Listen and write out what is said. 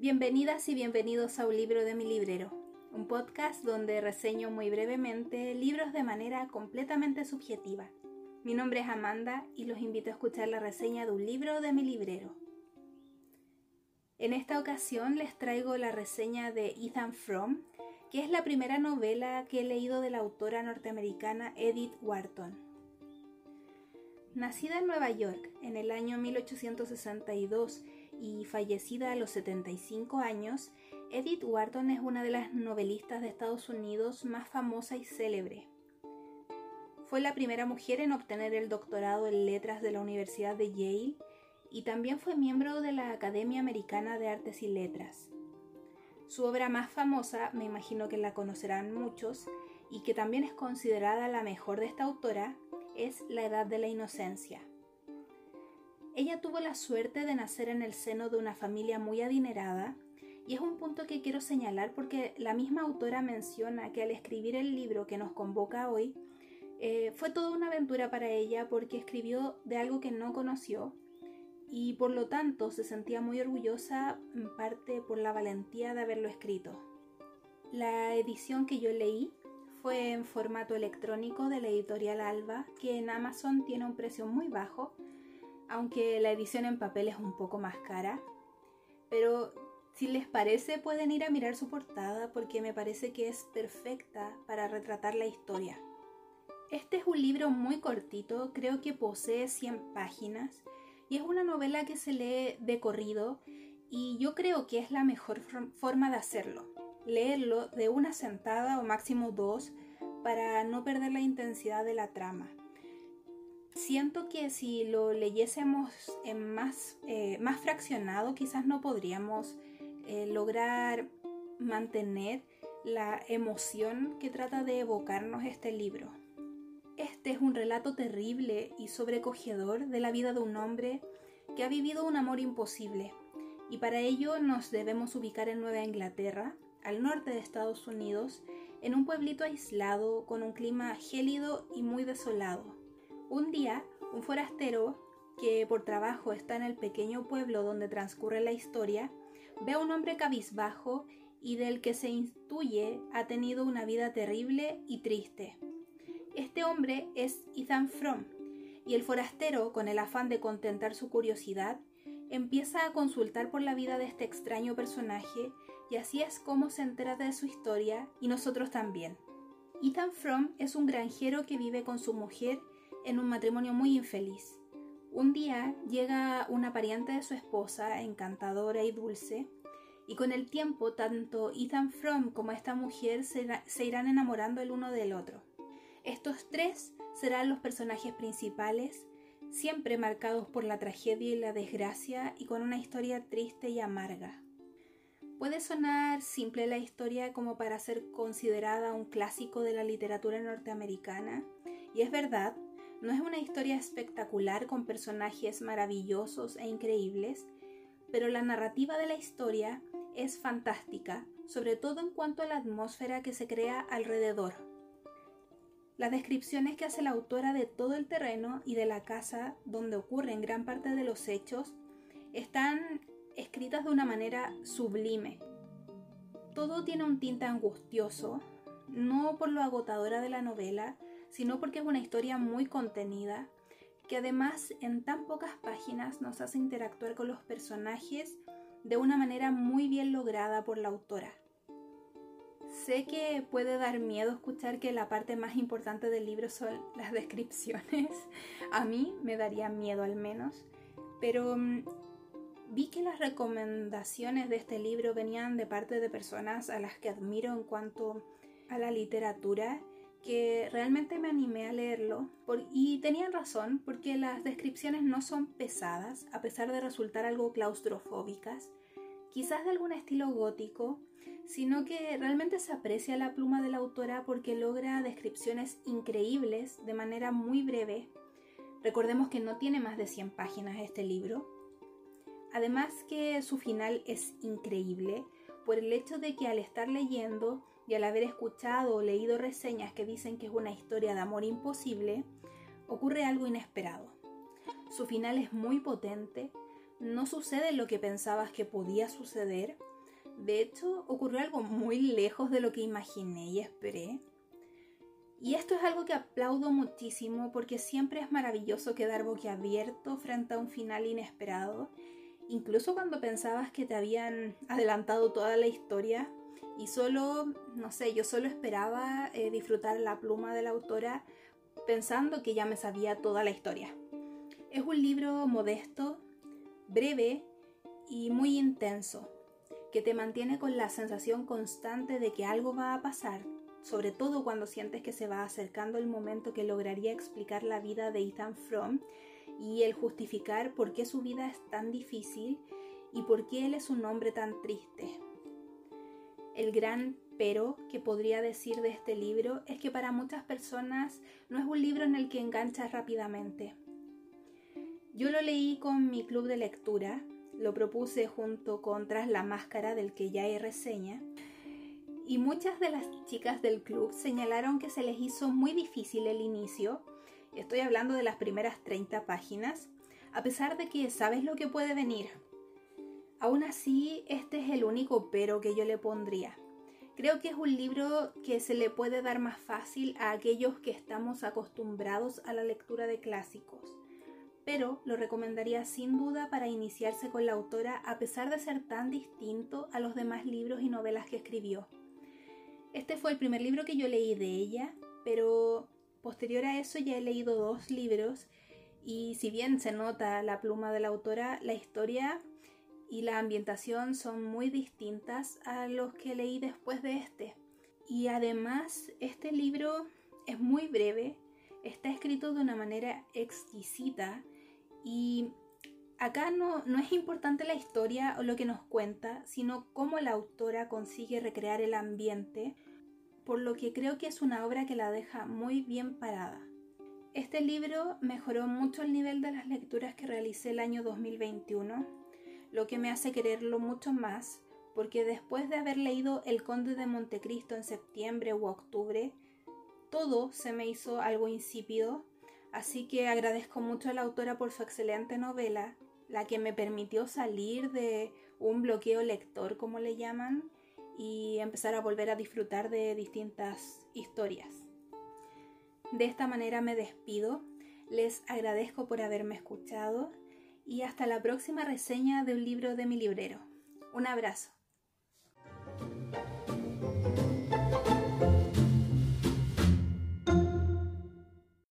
Bienvenidas y bienvenidos a un libro de mi librero, un podcast donde reseño muy brevemente libros de manera completamente subjetiva. Mi nombre es Amanda y los invito a escuchar la reseña de un libro de mi librero. En esta ocasión les traigo la reseña de Ethan Fromm, que es la primera novela que he leído de la autora norteamericana Edith Wharton. Nacida en Nueva York en el año 1862 y fallecida a los 75 años, Edith Wharton es una de las novelistas de Estados Unidos más famosa y célebre. Fue la primera mujer en obtener el doctorado en letras de la Universidad de Yale y también fue miembro de la Academia Americana de Artes y Letras. Su obra más famosa, me imagino que la conocerán muchos, y que también es considerada la mejor de esta autora, es La Edad de la Inocencia. Ella tuvo la suerte de nacer en el seno de una familia muy adinerada, y es un punto que quiero señalar porque la misma autora menciona que al escribir el libro que nos convoca hoy, eh, fue toda una aventura para ella porque escribió de algo que no conoció y por lo tanto se sentía muy orgullosa en parte por la valentía de haberlo escrito. La edición que yo leí fue en formato electrónico de la editorial Alba, que en Amazon tiene un precio muy bajo, aunque la edición en papel es un poco más cara. Pero si les parece pueden ir a mirar su portada porque me parece que es perfecta para retratar la historia. Este es un libro muy cortito, creo que posee 100 páginas y es una novela que se lee de corrido y yo creo que es la mejor forma de hacerlo. Leerlo de una sentada o máximo dos para no perder la intensidad de la trama. Siento que si lo leyésemos en más, eh, más fraccionado quizás no podríamos eh, lograr mantener la emoción que trata de evocarnos este libro. Este es un relato terrible y sobrecogedor de la vida de un hombre que ha vivido un amor imposible, y para ello nos debemos ubicar en Nueva Inglaterra, al norte de Estados Unidos, en un pueblito aislado con un clima gélido y muy desolado. Un día, un forastero, que por trabajo está en el pequeño pueblo donde transcurre la historia, ve a un hombre cabizbajo y del que se intuye ha tenido una vida terrible y triste. Este hombre es Ethan Fromm, y el forastero, con el afán de contentar su curiosidad, empieza a consultar por la vida de este extraño personaje y así es como se entera de su historia y nosotros también. Ethan Fromm es un granjero que vive con su mujer en un matrimonio muy infeliz. Un día llega una pariente de su esposa, encantadora y dulce, y con el tiempo tanto Ethan Fromm como esta mujer se, irán enamorando el uno del otro. Estos tres serán los personajes principales, siempre marcados por la tragedia y la desgracia y con una historia triste y amarga. Puede sonar simple la historia como para ser considerada un clásico de la literatura norteamericana, y es verdad, no es una historia espectacular con personajes maravillosos e increíbles, pero la narrativa de la historia es fantástica, sobre todo en cuanto a la atmósfera que se crea alrededor. Las descripciones que hace la autora de todo el terreno y de la casa donde ocurren gran parte de los hechos están escritas de una manera sublime. Todo tiene un tinte angustioso, no por lo agotadora de la novela, sino porque es una historia muy contenida, que además en tan pocas páginas nos hace interactuar con los personajes de una manera muy bien lograda por la autora. Sé que puede dar miedo escuchar que la parte más importante del libro son las descripciones. A mí me daría miedo al menos. Pero mm, vi que las recomendaciones de este libro venían de parte de personas a las que admiro en cuanto a la literatura, que realmente me animé a leerlo. y tenían razón, porque las descripciones no son pesadas, a pesar de resultar algo claustrofóbicas quizás de algún estilo gótico, sino que realmente se aprecia la pluma de la autora porque logra descripciones increíbles de manera muy breve. Recordemos que no tiene más de 100 páginas este libro. Además que su final es increíble por el hecho de que al estar leyendo y al haber escuchado o leído reseñas que dicen que es una historia de amor imposible, ocurre algo inesperado. Su final es muy potente, no sucede lo que pensabas que podía suceder. De hecho, ocurrió algo muy lejos de lo que imaginé y esperé. Y esto es algo que aplaudo muchísimo porque siempre es maravilloso quedar boquiabierto frente a un final inesperado, incluso cuando pensabas que te habían adelantado toda la historia y solo, no sé, yo solo esperaba eh, disfrutar la pluma de la autora pensando que ya me sabía toda la historia. Es un libro modesto, breve y muy intenso, que te mantiene con la sensación constante de que algo va a pasar sobre todo cuando sientes que se va acercando el momento que lograría explicar la vida de Ethan Fromm y el justificar por qué su vida es tan difícil y por qué él es un hombre tan triste. El gran pero que podría decir de este libro es que para muchas personas no es un libro en el que enganchas rápidamente. Yo lo leí con mi club de lectura, lo propuse junto con Tras la Máscara del que ya hay reseña, y muchas de las chicas del club señalaron que se les hizo muy difícil el inicio, estoy hablando de las primeras 30 páginas, a pesar de que sabes lo que puede venir. Aún así, este es el único pero que yo le pondría. Creo que es un libro que se le puede dar más fácil a aquellos que estamos acostumbrados a la lectura de clásicos, pero lo recomendaría sin duda para iniciarse con la autora a pesar de ser tan distinto a los demás libros y novelas que escribió. Este fue el primer libro que yo leí de ella, pero posterior a eso ya he leído dos libros y si bien se nota la pluma de la autora, la historia y la ambientación son muy distintas a los que leí después de este. Y además este libro es muy breve, está escrito de una manera exquisita y acá no, no es importante la historia o lo que nos cuenta, sino cómo la autora consigue recrear el ambiente, por lo que creo que es una obra que la deja muy bien parada. Este libro mejoró mucho el nivel de las lecturas que realicé el año 2021, lo que me hace quererlo mucho más, porque después de haber leído El Conde de Montecristo en septiembre u octubre, todo se me hizo algo insípido, así que agradezco mucho a la autora por su excelente novela la que me permitió salir de un bloqueo lector, como le llaman, y empezar a volver a disfrutar de distintas historias. De esta manera me despido, les agradezco por haberme escuchado y hasta la próxima reseña de un libro de mi librero. Un abrazo.